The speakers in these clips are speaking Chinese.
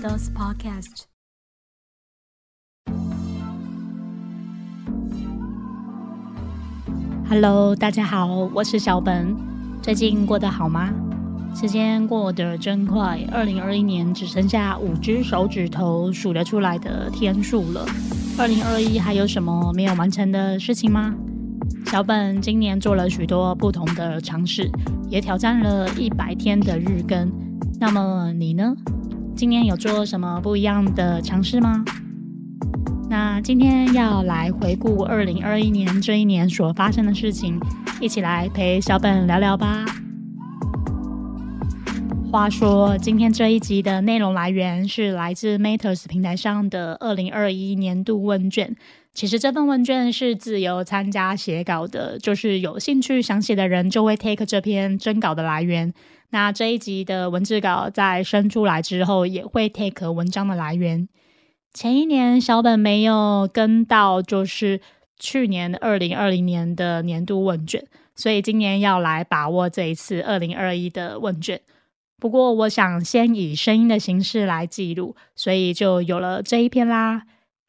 的 Podcast。Hello，大家好，我是小本。最近过得好吗？时间过得真快，二零二一年只剩下五只手指头数得出来的天数了。二零二一还有什么没有完成的事情吗？小本今年做了许多不同的尝试，也挑战了一百天的日更。那么你呢？今年有做什么不一样的尝试吗？那今天要来回顾二零二一年这一年所发生的事情，一起来陪小本聊聊吧。话说，今天这一集的内容来源是来自 Matters 平台上的二零二一年度问卷。其实这份问卷是自由参加写稿的，就是有兴趣想写的人就会 take 这篇征稿的来源。那这一集的文字稿在生出来之后，也会 take 文章的来源。前一年小本没有跟到，就是去年二零二零年的年度问卷，所以今年要来把握这一次二零二一的问卷。不过，我想先以声音的形式来记录，所以就有了这一篇啦。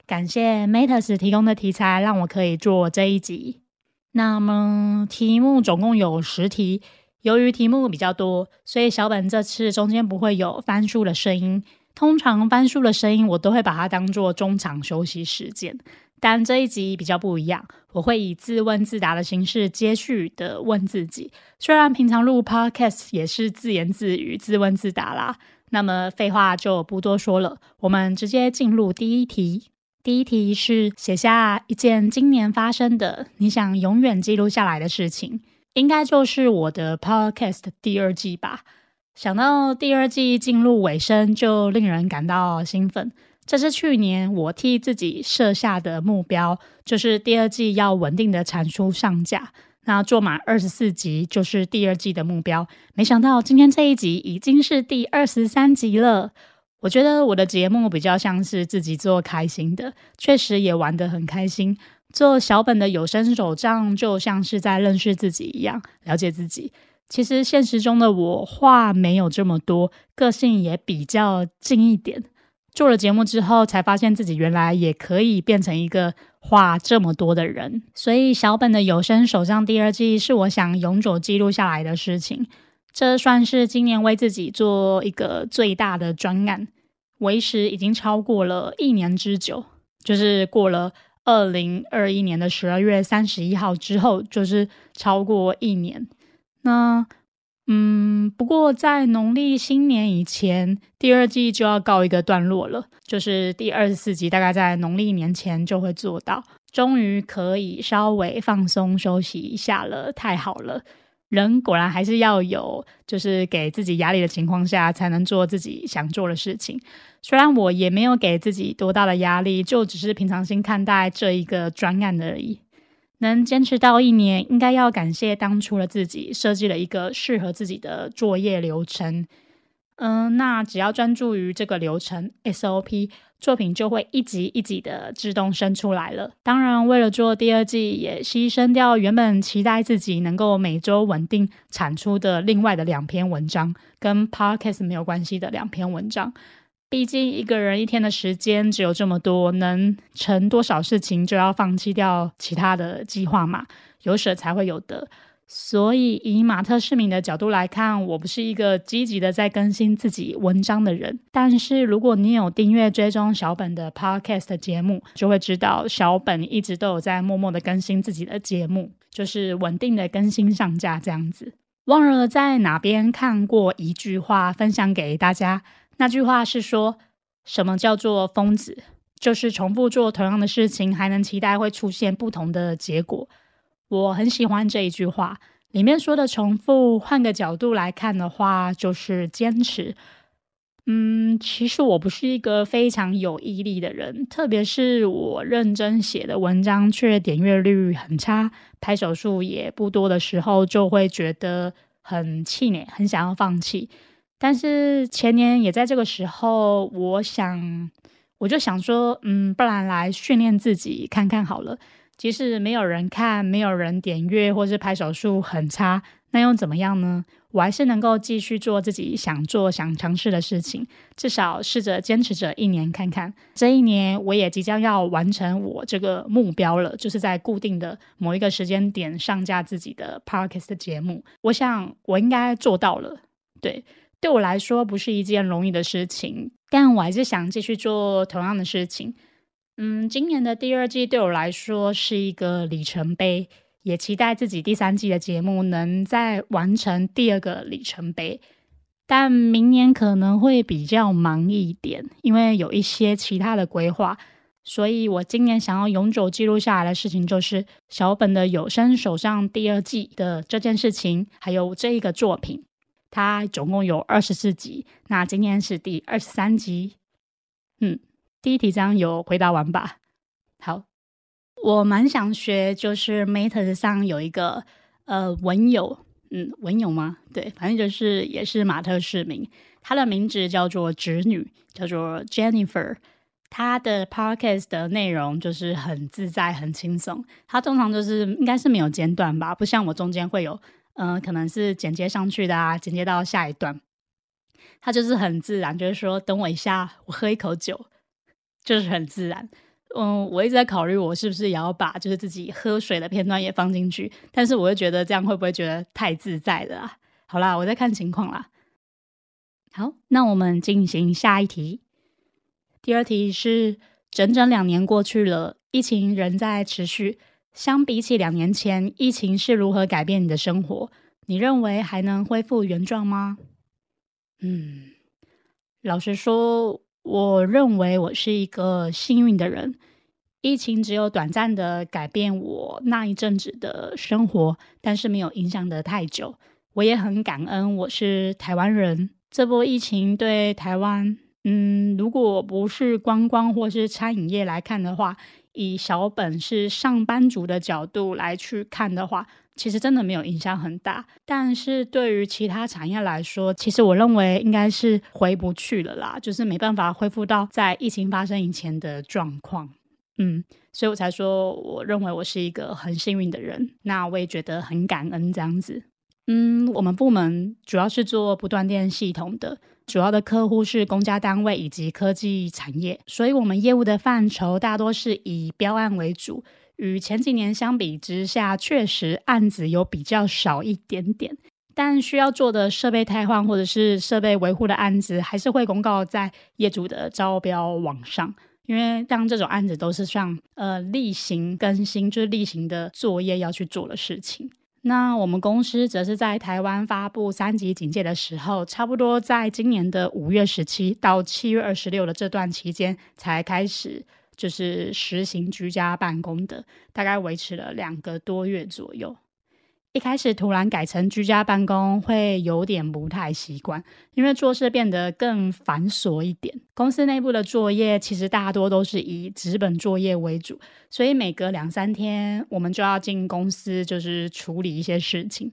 感谢 Matters 提供的题材，让我可以做这一集。那么题目总共有十题，由于题目比较多，所以小本这次中间不会有翻书的声音。通常翻书的声音，我都会把它当做中场休息时间。但这一集比较不一样，我会以自问自答的形式接续的问自己。虽然平常录 podcast 也是自言自语、自问自答啦。那么废话就不多说了，我们直接进入第一题。第一题是写下一件今年发生的你想永远记录下来的事情，应该就是我的 podcast 第二季吧。想到第二季进入尾声，就令人感到兴奋。这是去年我替自己设下的目标，就是第二季要稳定的产出上架。那做满二十四集就是第二季的目标。没想到今天这一集已经是第二十三集了。我觉得我的节目比较像是自己做开心的，确实也玩得很开心。做小本的有声手账，就像是在认识自己一样，了解自己。其实现实中的我话没有这么多，个性也比较静一点。做了节目之后，才发现自己原来也可以变成一个话这么多的人。所以，小本的有声手账第二季是我想永久记录下来的事情。这算是今年为自己做一个最大的专案，为时已经超过了一年之久。就是过了二零二一年的十二月三十一号之后，就是超过一年。那。嗯，不过在农历新年以前，第二季就要告一个段落了，就是第二十四集，大概在农历年前就会做到，终于可以稍微放松休息一下了，太好了！人果然还是要有，就是给自己压力的情况下，才能做自己想做的事情。虽然我也没有给自己多大的压力，就只是平常心看待这一个专案而已。能坚持到一年，应该要感谢当初的自己设计了一个适合自己的作业流程。嗯，那只要专注于这个流程 SOP，作品就会一集一集的自动生出来了。当然，为了做第二季，也牺牲掉原本期待自己能够每周稳定产出的另外的两篇文章，跟 Podcast 没有关系的两篇文章。毕竟一个人一天的时间只有这么多，能成多少事情就要放弃掉其他的计划嘛？有舍才会有得。所以以马特市民的角度来看，我不是一个积极的在更新自己文章的人。但是如果你有订阅追踪小本的 Podcast 节目，就会知道小本一直都有在默默的更新自己的节目，就是稳定的更新上架这样子。忘了在哪边看过一句话，分享给大家。那句话是说，什么叫做疯子？就是重复做同样的事情，还能期待会出现不同的结果。我很喜欢这一句话，里面说的重复，换个角度来看的话，就是坚持。嗯，其实我不是一个非常有毅力的人，特别是我认真写的文章却点阅率很差，拍手数也不多的时候，就会觉得很气馁，很想要放弃。但是前年也在这个时候，我想，我就想说，嗯，不然来训练自己看看好了。即使没有人看，没有人点阅，或是拍手数很差，那又怎么样呢？我还是能够继续做自己想做、想尝试的事情，至少试着坚持着一年看看。这一年，我也即将要完成我这个目标了，就是在固定的某一个时间点上架自己的 podcast 节目。我想我应该做到了。对，对我来说不是一件容易的事情，但我还是想继续做同样的事情。嗯，今年的第二季对我来说是一个里程碑。也期待自己第三季的节目能再完成第二个里程碑，但明年可能会比较忙一点，因为有一些其他的规划。所以我今年想要永久记录下来的事情，就是小本的有声手上第二季的这件事情，还有这一个作品，它总共有二十四集，那今天是第二十三集。嗯，第一题这样有回答完吧？好。我蛮想学，就是 Meta 上有一个呃文友，嗯，文友吗？对，反正就是也是马特市民，他的名字叫做侄女，叫做 Jennifer。他的 Podcast 的内容就是很自在、很轻松。他通常就是应该是没有间断吧，不像我中间会有，嗯，可能是剪接上去的啊，剪接到下一段。他就是很自然，就是说等我一下，我喝一口酒，就是很自然。嗯，我一直在考虑，我是不是也要把就是自己喝水的片段也放进去，但是我又觉得这样会不会觉得太自在了啊？好啦，我在看情况啦。好，那我们进行下一题。第二题是：整整两年过去了，疫情仍在持续。相比起两年前，疫情是如何改变你的生活？你认为还能恢复原状吗？嗯，老实说。我认为我是一个幸运的人，疫情只有短暂的改变我那一阵子的生活，但是没有影响的太久。我也很感恩我是台湾人。这波疫情对台湾，嗯，如果不是观光或是餐饮业来看的话，以小本是上班族的角度来去看的话。其实真的没有影响很大，但是对于其他产业来说，其实我认为应该是回不去了啦，就是没办法恢复到在疫情发生以前的状况。嗯，所以我才说，我认为我是一个很幸运的人。那我也觉得很感恩这样子。嗯，我们部门主要是做不断电系统的，主要的客户是公家单位以及科技产业，所以我们业务的范畴大多是以标案为主。与前几年相比之下，确实案子有比较少一点点，但需要做的设备汰换或者是设备维护的案子，还是会公告在业主的招标网上。因为像这种案子都是像呃例行更新，就是例行的作业要去做的事情。那我们公司则是在台湾发布三级警戒的时候，差不多在今年的五月十七到七月二十六的这段期间才开始。就是实行居家办公的，大概维持了两个多月左右。一开始突然改成居家办公，会有点不太习惯，因为做事变得更繁琐一点。公司内部的作业其实大多都是以纸本作业为主，所以每隔两三天，我们就要进公司，就是处理一些事情。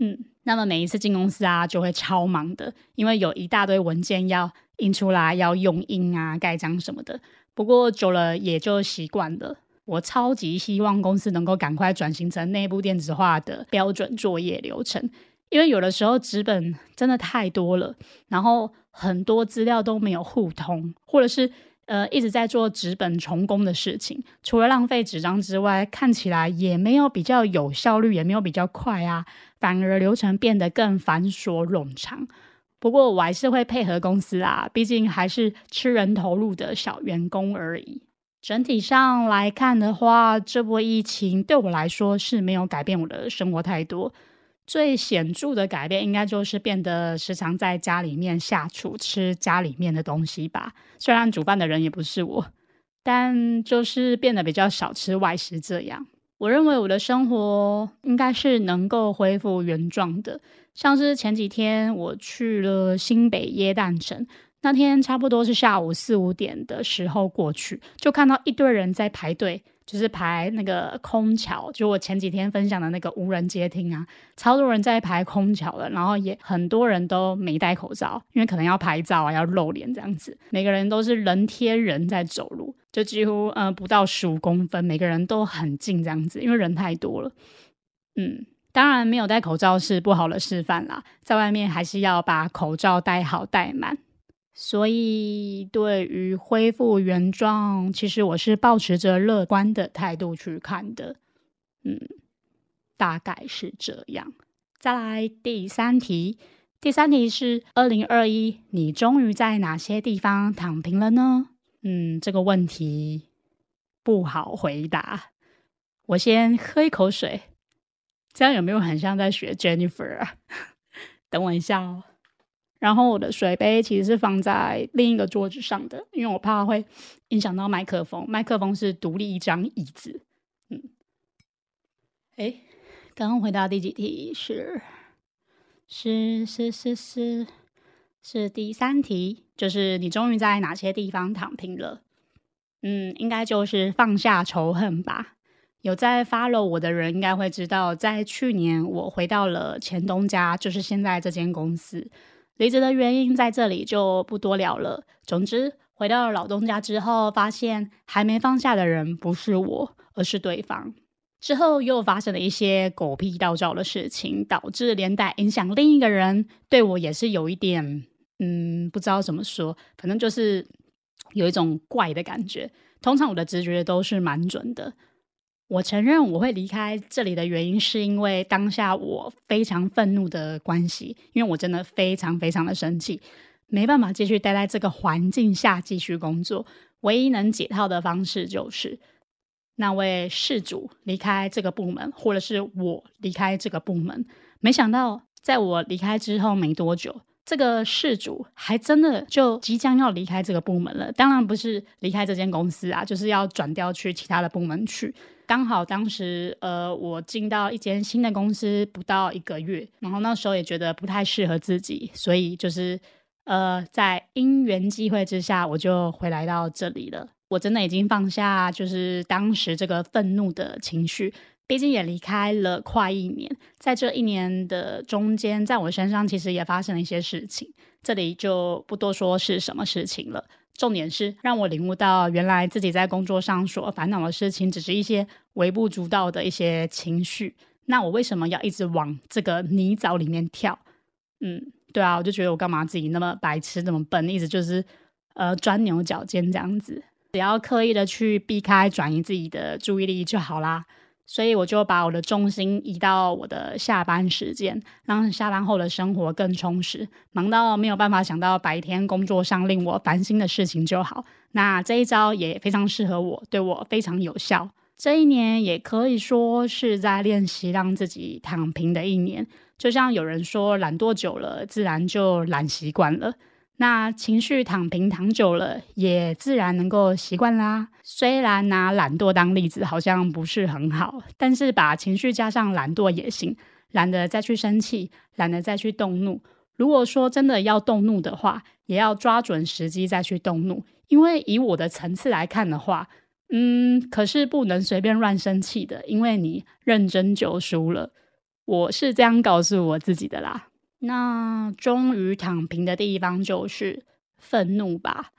嗯，那么每一次进公司啊，就会超忙的，因为有一大堆文件要印出来，要用印啊、盖章什么的。不过久了也就习惯了。我超级希望公司能够赶快转型成内部电子化的标准作业流程，因为有的时候纸本真的太多了，然后很多资料都没有互通，或者是呃一直在做纸本重工的事情，除了浪费纸张之外，看起来也没有比较有效率，也没有比较快啊，反而流程变得更繁琐冗长。不过我还是会配合公司啊，毕竟还是吃人投入的小员工而已。整体上来看的话，这波疫情对我来说是没有改变我的生活太多。最显著的改变应该就是变得时常在家里面下厨吃家里面的东西吧。虽然煮饭的人也不是我，但就是变得比较少吃外食这样。我认为我的生活应该是能够恢复原状的。像是前几天我去了新北耶诞城，那天差不多是下午四五点的时候过去，就看到一堆人在排队就是排那个空桥，就我前几天分享的那个无人接听啊，超多人在排空桥了，然后也很多人都没戴口罩，因为可能要拍照啊，要露脸这样子，每个人都是人贴人在走路，就几乎呃不到十五公分，每个人都很近这样子，因为人太多了。嗯，当然没有戴口罩是不好的示范啦，在外面还是要把口罩戴好戴满。所以，对于恢复原状，其实我是保持着乐观的态度去看的。嗯，大概是这样。再来第三题，第三题是二零二一，你终于在哪些地方躺平了呢？嗯，这个问题不好回答。我先喝一口水，这样有没有很像在学 Jennifer 啊？等我一下哦。然后我的水杯其实是放在另一个桌子上的，因为我怕会影响到麦克风。麦克风是独立一张椅子。嗯，哎，刚刚回答第几题？是是是是是是第三题，就是你终于在哪些地方躺平了？嗯，应该就是放下仇恨吧。有在 follow 我的人应该会知道，在去年我回到了前东家，就是现在这间公司。离职的原因在这里就不多聊了。总之，回到老东家之后，发现还没放下的人不是我，而是对方。之后又发生了一些狗屁倒灶的事情，导致连带影响另一个人对我也是有一点，嗯，不知道怎么说，反正就是有一种怪的感觉。通常我的直觉都是蛮准的。我承认我会离开这里的原因，是因为当下我非常愤怒的关系，因为我真的非常非常的生气，没办法继续待在这个环境下继续工作。唯一能解套的方式就是那位事主离开这个部门，或者是我离开这个部门。没想到在我离开之后没多久。这个事主还真的就即将要离开这个部门了，当然不是离开这间公司啊，就是要转调去其他的部门去。刚好当时呃，我进到一间新的公司不到一个月，然后那时候也觉得不太适合自己，所以就是呃，在因缘机会之下，我就回来到这里了。我真的已经放下，就是当时这个愤怒的情绪。毕竟也离开了快一年，在这一年的中间，在我身上其实也发生了一些事情，这里就不多说是什么事情了。重点是让我领悟到，原来自己在工作上所烦恼的事情，只是一些微不足道的一些情绪。那我为什么要一直往这个泥沼里面跳？嗯，对啊，我就觉得我干嘛自己那么白痴，那么笨，一直就是呃钻牛角尖这样子。只要刻意的去避开、转移自己的注意力就好啦。所以我就把我的重心移到我的下班时间，让下班后的生活更充实。忙到没有办法想到白天工作上令我烦心的事情就好。那这一招也非常适合我，对我非常有效。这一年也可以说是在练习让自己躺平的一年。就像有人说，懒惰久了，自然就懒习惯了。那情绪躺平躺久了，也自然能够习惯啦。虽然拿懒惰当例子好像不是很好，但是把情绪加上懒惰也行。懒得再去生气，懒得再去动怒。如果说真的要动怒的话，也要抓准时机再去动怒。因为以我的层次来看的话，嗯，可是不能随便乱生气的，因为你认真就输了。我是这样告诉我自己的啦。那终于躺平的地方就是愤怒吧，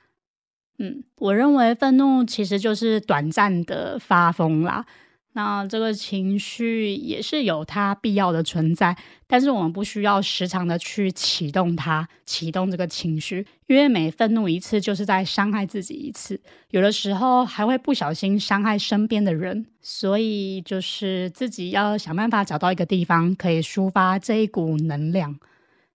嗯，我认为愤怒其实就是短暂的发疯啦。那这个情绪也是有它必要的存在，但是我们不需要时常的去启动它，启动这个情绪，因为每愤怒一次就是在伤害自己一次，有的时候还会不小心伤害身边的人，所以就是自己要想办法找到一个地方可以抒发这一股能量。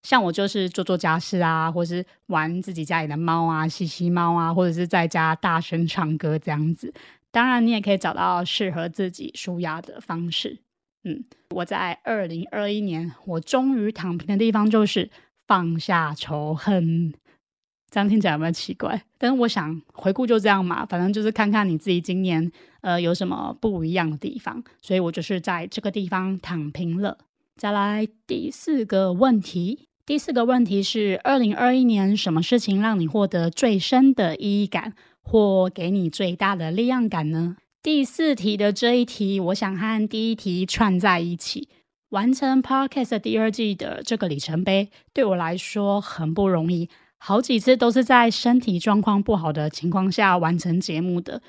像我就是做做家事啊，或是玩自己家里的猫啊，吸吸猫啊，或者是在家大声唱歌这样子。当然，你也可以找到适合自己舒压的方式。嗯，我在二零二一年，我终于躺平的地方就是放下仇恨。这样听起来有没有奇怪？但是我想回顾就这样嘛，反正就是看看你自己今年呃有什么不一样的地方。所以我就是在这个地方躺平了。再来第四个问题。第四个问题是：二零二一年什么事情让你获得最深的意义感，或给你最大的力量感呢？第四题的这一题，我想和第一题串在一起。完成 Podcast 第二季的这个里程碑，对我来说很不容易，好几次都是在身体状况不好的情况下完成节目的。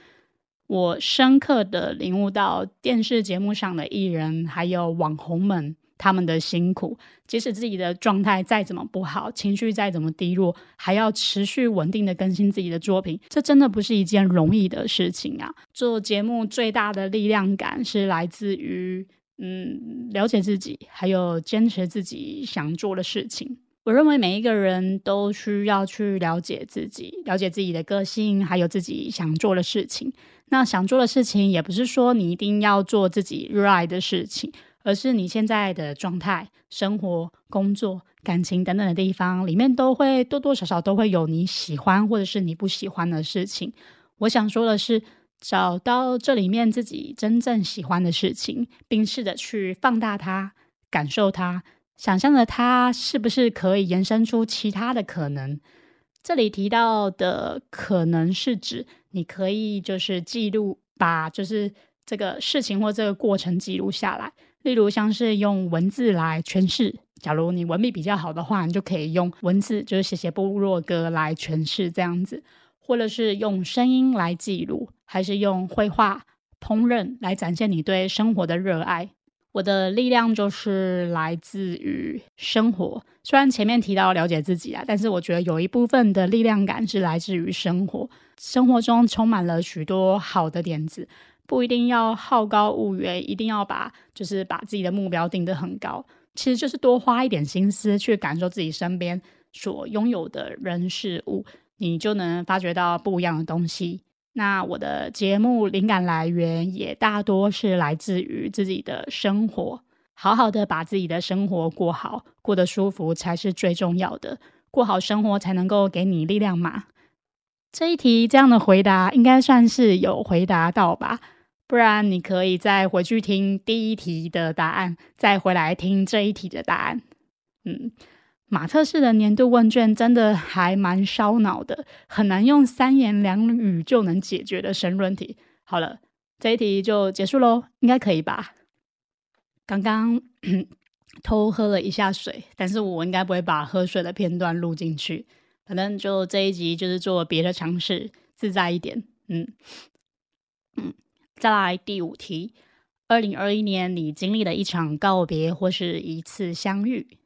我深刻的领悟到，电视节目上的艺人还有网红们他们的辛苦，即使自己的状态再怎么不好，情绪再怎么低落，还要持续稳定的更新自己的作品，这真的不是一件容易的事情啊！做节目最大的力量感是来自于。嗯，了解自己，还有坚持自己想做的事情。我认为每一个人都需要去了解自己，了解自己的个性，还有自己想做的事情。那想做的事情，也不是说你一定要做自己热爱的事情，而是你现在的状态、生活、工作、感情等等的地方里面，都会多多少少都会有你喜欢或者是你不喜欢的事情。我想说的是。找到这里面自己真正喜欢的事情，并试着去放大它、感受它、想象着它是不是可以延伸出其他的可能。这里提到的可能是指你可以就是记录，把就是这个事情或这个过程记录下来。例如像是用文字来诠释，假如你文笔比较好的话，你就可以用文字，就是写写部落格来诠释这样子。或者是用声音来记录，还是用绘画、烹饪来展现你对生活的热爱？我的力量就是来自于生活。虽然前面提到了解自己啊，但是我觉得有一部分的力量感是来自于生活。生活中充满了许多好的点子，不一定要好高骛远，一定要把就是把自己的目标定得很高。其实就是多花一点心思去感受自己身边所拥有的人事物。你就能发掘到不一样的东西。那我的节目灵感来源也大多是来自于自己的生活，好好的把自己的生活过好，过得舒服才是最重要的。过好生活才能够给你力量嘛。这一题这样的回答应该算是有回答到吧？不然你可以再回去听第一题的答案，再回来听这一题的答案。嗯。马特式的年度问卷真的还蛮烧脑的，很难用三言两语就能解决的申论题。好了，这一题就结束喽，应该可以吧？刚刚 偷喝了一下水，但是我应该不会把喝水的片段录进去。反正就这一集就是做别的尝试，自在一点。嗯 嗯，再来第五题：二零二一年你经历了一场告别或是一次相遇？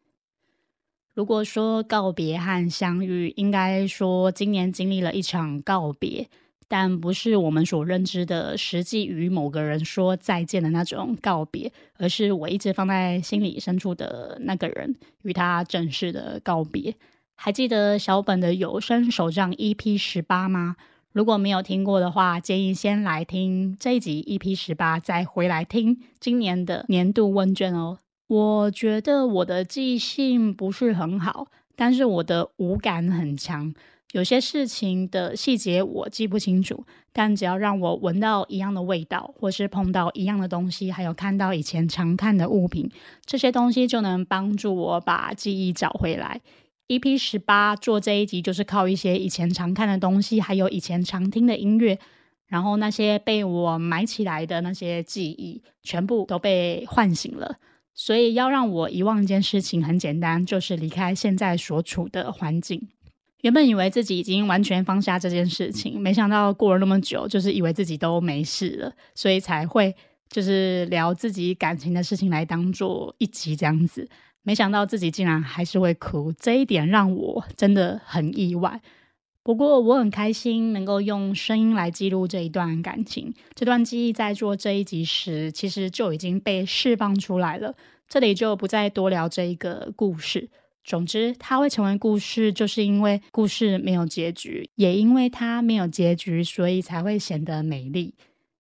如果说告别和相遇，应该说今年经历了一场告别，但不是我们所认知的实际与某个人说再见的那种告别，而是我一直放在心里深处的那个人与他正式的告别。还记得小本的有声手账 EP 十八吗？如果没有听过的话，建议先来听这一集 EP 十八，再回来听今年的年度问卷哦。我觉得我的记性不是很好，但是我的五感很强。有些事情的细节我记不清楚，但只要让我闻到一样的味道，或是碰到一样的东西，还有看到以前常看的物品，这些东西就能帮助我把记忆找回来。EP 十八做这一集就是靠一些以前常看的东西，还有以前常听的音乐，然后那些被我埋起来的那些记忆，全部都被唤醒了。所以要让我遗忘一件事情很简单，就是离开现在所处的环境。原本以为自己已经完全放下这件事情，没想到过了那么久，就是以为自己都没事了，所以才会就是聊自己感情的事情来当做一集这样子。没想到自己竟然还是会哭，这一点让我真的很意外。不过我很开心能够用声音来记录这一段感情，这段记忆在做这一集时，其实就已经被释放出来了。这里就不再多聊这一个故事。总之，它会成为故事，就是因为故事没有结局，也因为它没有结局，所以才会显得美丽。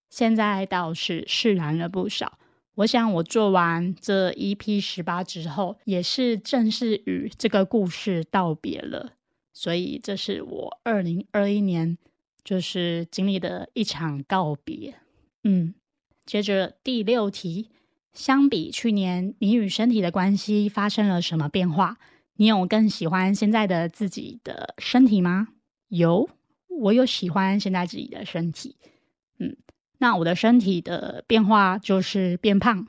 现在倒是释然了不少。我想，我做完这一批十八之后，也是正式与这个故事道别了。所以，这是我二零二一年就是经历的一场告别。嗯，接着第六题，相比去年，你与身体的关系发生了什么变化？你有更喜欢现在的自己的身体吗？有，我有喜欢现在自己的身体。嗯，那我的身体的变化就是变胖，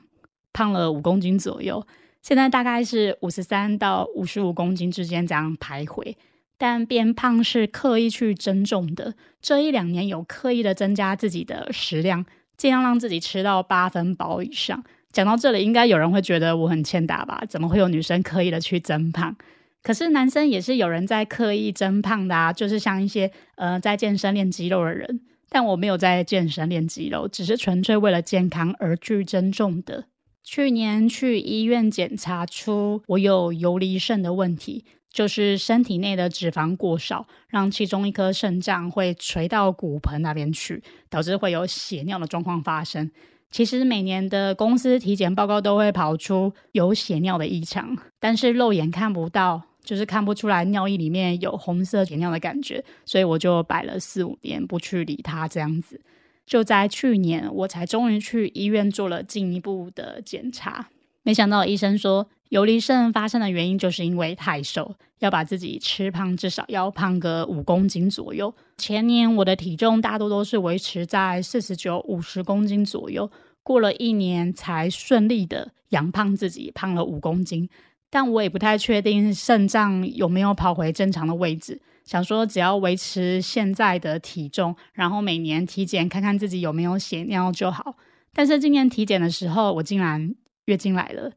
胖了五公斤左右，现在大概是五十三到五十五公斤之间这样徘徊。但变胖是刻意去增重的，这一两年有刻意的增加自己的食量，尽量让自己吃到八分饱以上。讲到这里，应该有人会觉得我很欠打吧？怎么会有女生刻意的去增胖？可是男生也是有人在刻意增胖的啊，就是像一些呃在健身练肌肉的人。但我没有在健身练肌肉，只是纯粹为了健康而去增重的。去年去医院检查出我有游离肾的问题，就是身体内的脂肪过少，让其中一颗肾脏会垂到骨盆那边去，导致会有血尿的状况发生。其实每年的公司体检报告都会跑出有血尿的异常，但是肉眼看不到。就是看不出来尿液里面有红色血尿的感觉，所以我就摆了四五年不去理它，这样子。就在去年，我才终于去医院做了进一步的检查。没想到医生说，游离肾发生的原因就是因为太瘦，要把自己吃胖，至少要胖个五公斤左右。前年我的体重大多都是维持在四十九、五十公斤左右，过了一年才顺利的养胖自己，胖了五公斤。但我也不太确定肾脏有没有跑回正常的位置，想说只要维持现在的体重，然后每年体检看看自己有没有血尿就好。但是今年体检的时候，我竟然月经来了，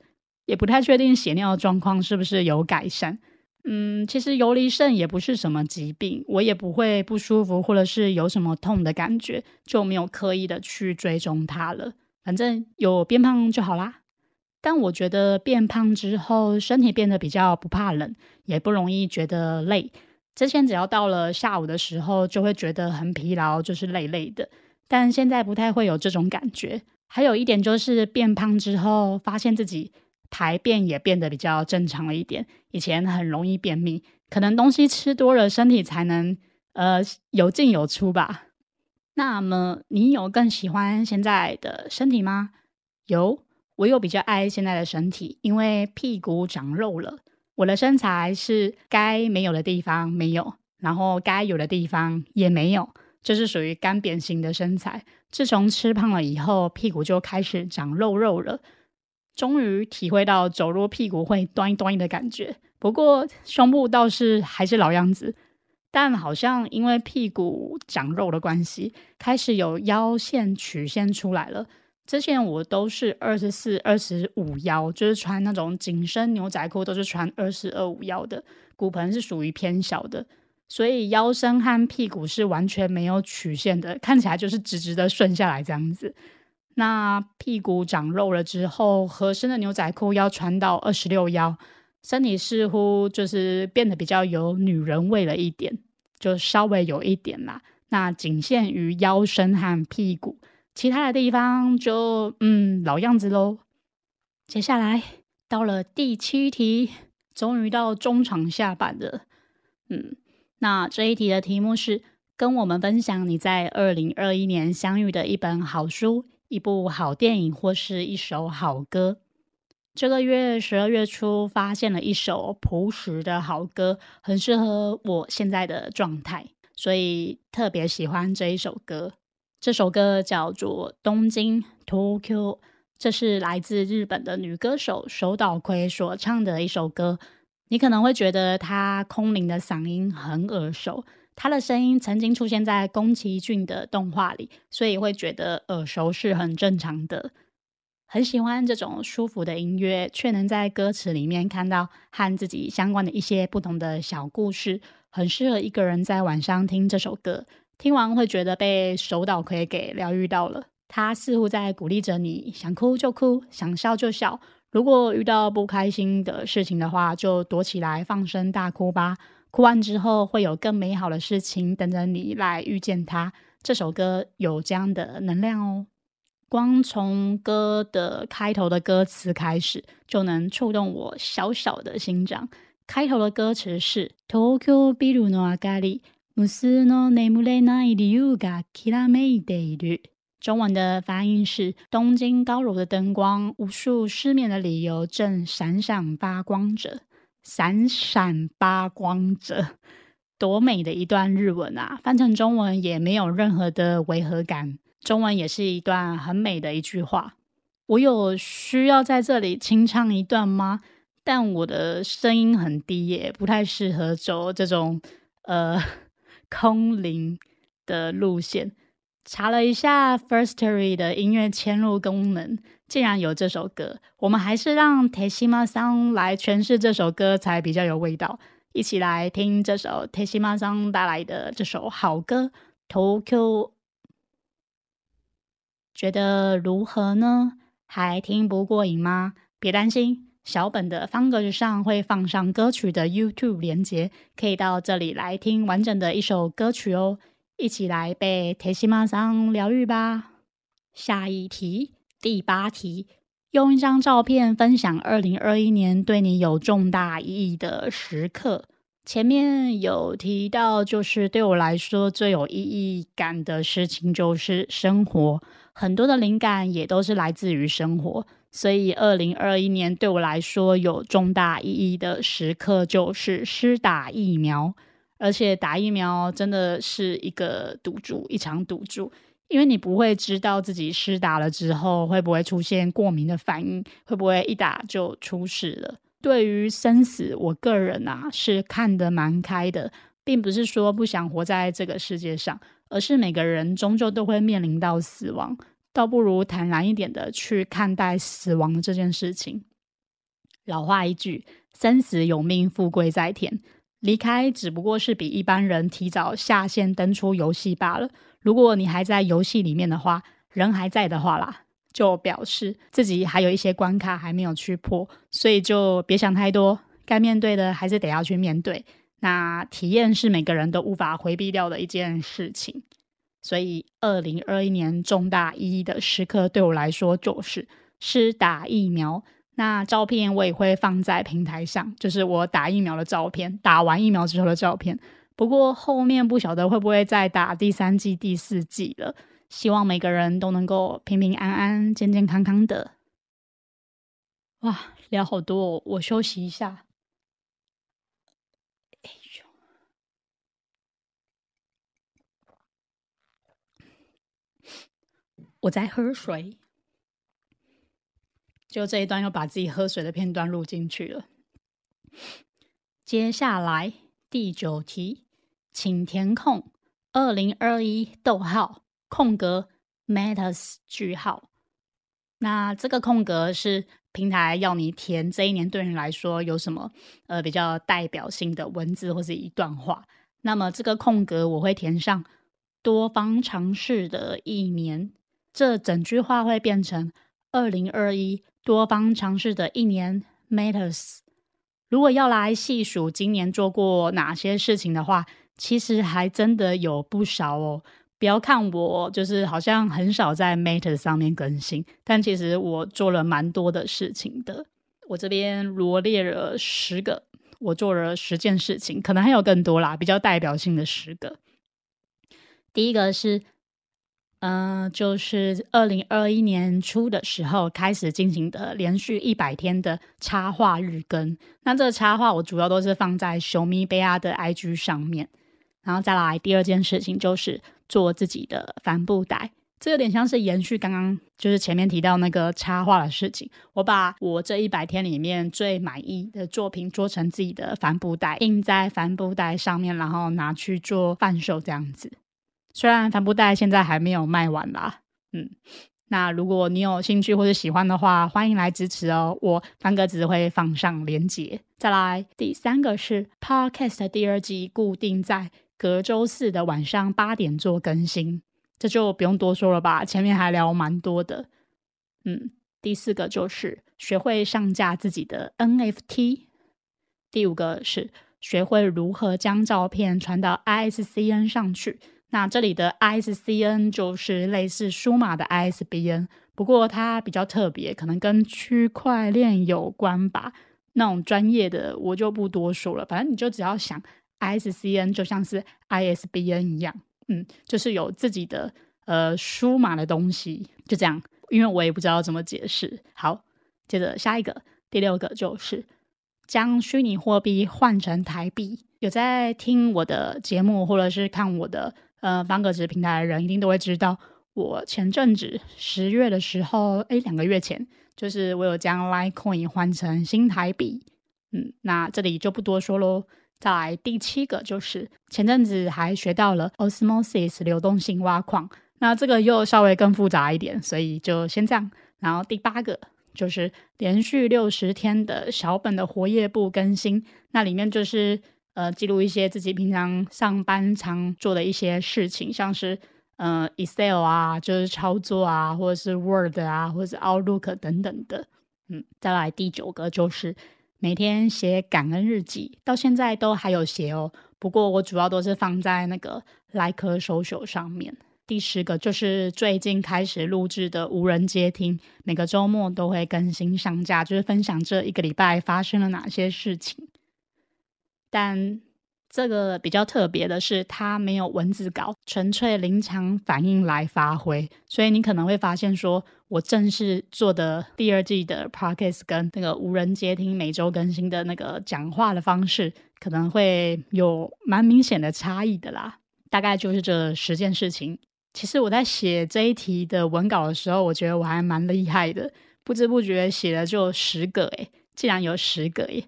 也不太确定血尿的状况是不是有改善。嗯，其实游离肾也不是什么疾病，我也不会不舒服或者是有什么痛的感觉，就没有刻意的去追踪它了。反正有变胖就好啦。但我觉得变胖之后，身体变得比较不怕冷，也不容易觉得累。之前只要到了下午的时候，就会觉得很疲劳，就是累累的。但现在不太会有这种感觉。还有一点就是变胖之后，发现自己排便也变得比较正常了一点。以前很容易便秘，可能东西吃多了，身体才能呃有进有出吧。那么你有更喜欢现在的身体吗？有。我又比较爱现在的身体，因为屁股长肉了。我的身材是该没有的地方没有，然后该有的地方也没有，就是属于干扁型的身材。自从吃胖了以后，屁股就开始长肉肉了。终于体会到走路屁股会端端的感觉。不过胸部倒是还是老样子，但好像因为屁股长肉的关系，开始有腰线曲线出来了。之前我都是二十四、二十五腰，就是穿那种紧身牛仔裤，都是穿二十二五腰的，骨盆是属于偏小的，所以腰身和屁股是完全没有曲线的，看起来就是直直的顺下来这样子。那屁股长肉了之后，合身的牛仔裤要穿到二十六腰，身体似乎就是变得比较有女人味了一点，就稍微有一点啦。那仅限于腰身和屁股。其他的地方就嗯老样子喽。接下来到了第七题，终于到中场下板了。嗯，那这一题的题目是跟我们分享你在二零二一年相遇的一本好书、一部好电影或是一首好歌。这个月十二月初发现了一首朴实的好歌，很适合我现在的状态，所以特别喜欢这一首歌。这首歌叫做《东京 Tokyo》，这是来自日本的女歌手手岛葵所唱的一首歌。你可能会觉得她空灵的嗓音很耳熟，她的声音曾经出现在宫崎骏的动画里，所以会觉得耳熟是很正常的。很喜欢这种舒服的音乐，却能在歌词里面看到和自己相关的一些不同的小故事，很适合一个人在晚上听这首歌。听完会觉得被手岛葵给疗愈到了，他似乎在鼓励着你，想哭就哭，想笑就笑。如果遇到不开心的事情的话，就躲起来放声大哭吧。哭完之后，会有更美好的事情等着你来遇见他。这首歌有这样的能量哦。光从歌的开头的歌词开始，就能触动我小小的心脏。开头的歌词是 Tokyo Biru no Agari。无数の眠れない理由がきらめいている。中文的发音是：东京高楼的灯光，无数失眠的理由正闪闪发光着，闪闪发光着。多美的一段日文啊！翻成中文也没有任何的违和感， 中文也是一段很美的一句话。我有需要在这里清唱一段吗？但我的声音很低耶，不太适合走这种呃 空灵的路线。查了一下 Firstory 的音乐嵌入功能，竟然有这首歌。我们还是让 Teisha 桑来诠释这首歌才比较有味道。一起来听这首 Teisha 桑带来的这首好歌《Tokyo》，觉得如何呢？还听不过瘾吗？别担心，小本的方格子上会放上歌曲的 YouTube 连接，可以到这里来听完整的一首歌曲哦。一起来被铁西马桑疗愈吧。下一题，第八题，用一张照片分享二零二一年对你有重大意义的时刻。前面有提到，就是对我来说最有意义感的事情就是生活。很多的灵感也都是来自于生活，所以二零二一年对我来说有重大意义的时刻就是施打疫苗，而且打疫苗真的是一个赌注，一场赌注，因为你不会知道自己施打了之后会不会出现过敏的反应，会不会一打就出事了。对于生死，我个人啊是看得蛮开的，并不是说不想活在这个世界上。而是每个人终究都会面临到死亡，倒不如坦然一点的去看待死亡这件事情。老话一句，生死有命，富贵在天。离开只不过是比一般人提早下线登出游戏罢了。如果你还在游戏里面的话，人还在的话啦，就表示自己还有一些关卡还没有去破，所以就别想太多，该面对的还是得要去面对。那体验是每个人都无法回避掉的一件事情，所以二零二一年重大意义的时刻对我来说就是是打疫苗。那照片我也会放在平台上，就是我打疫苗的照片，打完疫苗之后的照片。不过后面不晓得会不会再打第三季、第四季了。希望每个人都能够平平安安、健健康康的。哇，聊好多，哦我休息一下。我在喝水，就这一段又把自己喝水的片段录进去了。接下来第九题，请填空二零二一逗号空格 matters 句号。那这个空格是平台要你填这一年对你来说有什么呃比较代表性的文字或是一段话。那么这个空格我会填上多方尝试的一年。这整句话会变成二零二一多方尝试的一年 matters。如果要来细数今年做过哪些事情的话，其实还真的有不少哦。不要看我就是好像很少在 matters 上面更新，但其实我做了蛮多的事情的。我这边罗列了十个，我做了十件事情，可能还有更多啦，比较代表性的十个。第一个是。嗯，就是二零二一年初的时候开始进行的连续一百天的插画日更。那这个插画我主要都是放在熊咪贝亚的 IG 上面。然后再来第二件事情就是做自己的帆布袋，这有点像是延续刚刚就是前面提到那个插画的事情。我把我这一百天里面最满意的作品做成自己的帆布袋，印在帆布袋上面，然后拿去做贩售这样子。虽然帆布袋现在还没有卖完啦，嗯，那如果你有兴趣或者喜欢的话，欢迎来支持哦。我方格子会放上链接。再来，第三个是 Podcast 第二季固定在隔周四的晚上八点做更新，这就不用多说了吧，前面还聊蛮多的。嗯，第四个就是学会上架自己的 NFT，第五个是学会如何将照片传到 ISCN 上去。那这里的 ISCN 就是类似数码的 ISBN，不过它比较特别，可能跟区块链有关吧。那种专业的我就不多说了，反正你就只要想 ISCN 就像是 ISBN 一样，嗯，就是有自己的呃数码的东西，就这样。因为我也不知道怎么解释。好，接着下一个，第六个就是将虚拟货币换成台币。有在听我的节目或者是看我的。呃，方格子平台的人一定都会知道，我前阵子十月的时候，哎，两个月前，就是我有将 Litecoin 换成新台币。嗯，那这里就不多说喽。再来第七个，就是前阵子还学到了 Osmosis 流动性挖矿，那这个又稍微更复杂一点，所以就先这样。然后第八个就是连续六十天的小本的活页簿更新，那里面就是呃记录一些自己平常上班常做的一些事情，像是呃 Excel 啊，就是操作啊，或者是 Word 啊，或者是 Outlook 等等的。嗯，再来第九个就是。每天写感恩日记，到现在都还有写哦。不过我主要都是放在那个 Like Social 上面。第十个就是最近开始录制的无人接听，每个周末都会更新上架，就是分享这一个礼拜发生了哪些事情。但这个比较特别的是，它没有文字稿，纯粹临场反应来发挥，所以你可能会发现说。我正式做的第二季的 podcast 跟那个无人接听每周更新的那个讲话的方式，可能会有蛮明显的差异的啦。大概就是这十件事情。其实我在写这一题的文稿的时候，我觉得我还蛮厉害的，不知不觉写了就十个诶，竟然有十个诶，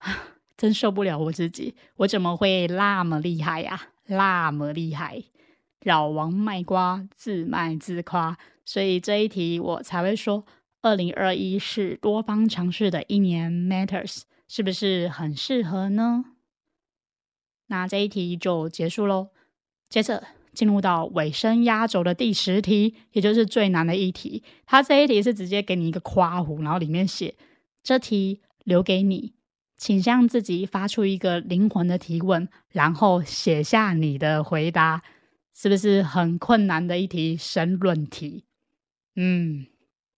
真受不了我自己，我怎么会那么厉害呀？那么厉害，老王卖瓜，自卖自夸。所以这一题我才会说，二零二一是多方尝试的一年，matters 是不是很适合呢？那这一题就结束喽。接着进入到尾声压轴的第十题，也就是最难的一题。它这一题是直接给你一个夸弧，然后里面写这题留给你，请向自己发出一个灵魂的提问，然后写下你的回答，是不是很困难的一题申论题？嗯，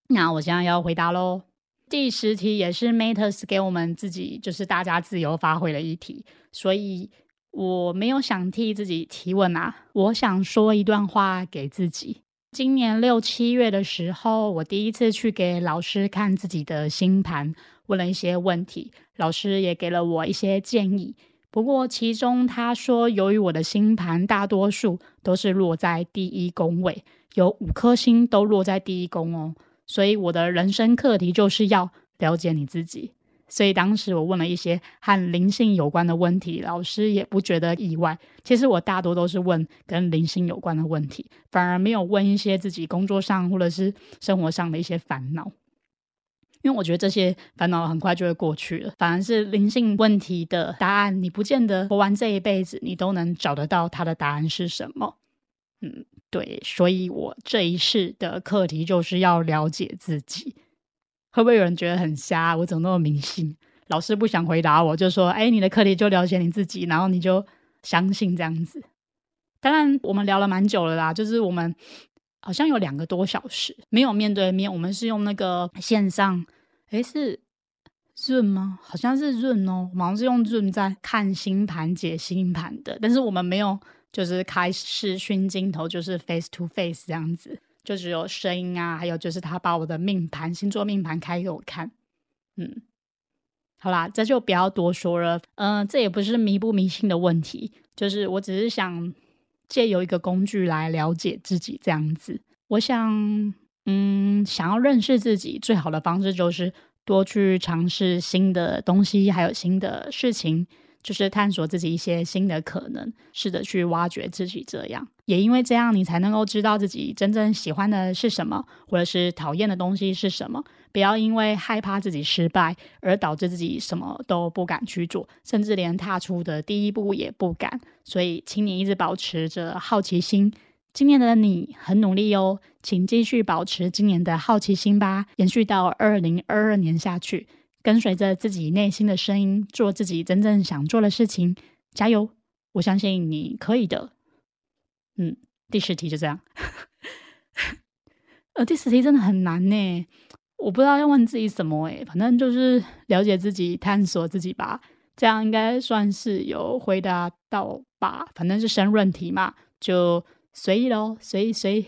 那我现在要回答喽。第十题也是 Matters 给我们自己，就是大家自由发挥的一题，所以我没有想替自己提问啊。我想说一段话给自己。今年六七月的时候，我第一次去给老师看自己的星盘，问了一些问题，老师也给了我一些建议。不过其中他说，由于我的星盘大多数都是落在第一宫位。有五颗星都落在第一宫哦，所以我的人生课题就是要了解你自己。所以当时我问了一些和灵性有关的问题，老师也不觉得意外。其实我大多都是问跟灵性有关的问题，反而没有问一些自己工作上或者是生活上的一些烦恼，因为我觉得这些烦恼很快就会过去了。反而是灵性问题的答案，你不见得活完这一辈子你都能找得到它的答案是什么。嗯。对，所以我这一世的课题就是要了解自己。会不会有人觉得很瞎？我怎么那么迷信？老师不想回答我，就说：“哎，你的课题就了解你自己，然后你就相信这样子。”当然，我们聊了蛮久了啦，就是我们好像有两个多小时没有面对面，我们是用那个线上，哎，是润吗？好像是润哦，我们是用润在看星盘、解星盘的，但是我们没有。就是开视讯镜头，就是 face to face 这样子，就只有声音啊，还有就是他把我的命盘、星座命盘开给我看。嗯，好啦，这就不要多说了。嗯，这也不是迷不迷信的问题，就是我只是想借由一个工具来了解自己这样子。我想，嗯，想要认识自己最好的方式就是多去尝试新的东西，还有新的事情。就是探索自己一些新的可能，试着去挖掘自己，这样也因为这样，你才能够知道自己真正喜欢的是什么，或者是讨厌的东西是什么。不要因为害怕自己失败而导致自己什么都不敢去做，甚至连踏出的第一步也不敢。所以，请你一直保持着好奇心。今年的你很努力哦，请继续保持今年的好奇心吧，延续到二零二二年下去。跟随着自己内心的声音，做自己真正想做的事情，加油！我相信你可以的。嗯，第十题就这样。呃，第十题真的很难呢，我不知道要问自己什么诶，反正就是了解自己、探索自己吧。这样应该算是有回答到吧？反正是申论题嘛，就随意喽，随意随意。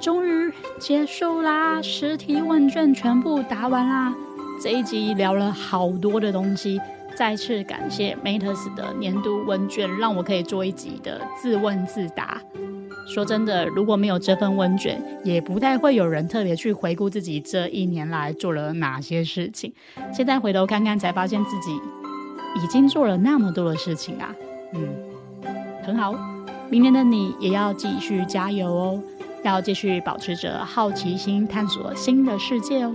终于结束啦！实体问卷全部答完啦。这一集聊了好多的东西，再次感谢 Matters 的年度问卷，让我可以做一集的自问自答。说真的，如果没有这份问卷，也不太会有人特别去回顾自己这一年来做了哪些事情。现在回头看看，才发现自己已经做了那么多的事情啊！嗯，很好。明年的你也要继续加油哦，要继续保持着好奇心，探索新的世界哦。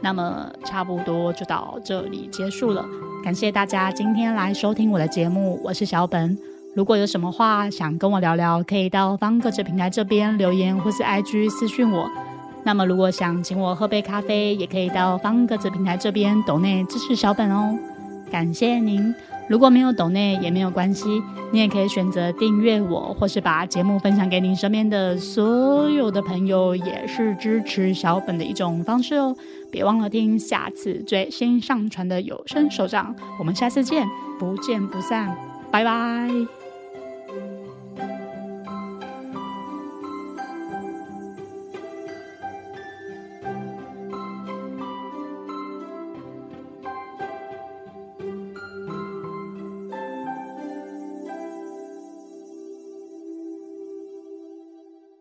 那么，差不多就到这里结束了。感谢大家今天来收听我的节目，我是小本。如果有什么话想跟我聊聊，可以到方格子平台这边留言，或是 IG 私讯我。那么，如果想请我喝杯咖啡，也可以到方格子平台这边抖内支持小本哦。感谢您。如果没有抖内也没有关系，你也可以选择订阅我，或是把节目分享给您身边的所有的朋友，也是支持小本的一种方式哦。别忘了听下次最新上传的有声手账，我们下次见，不见不散，拜拜。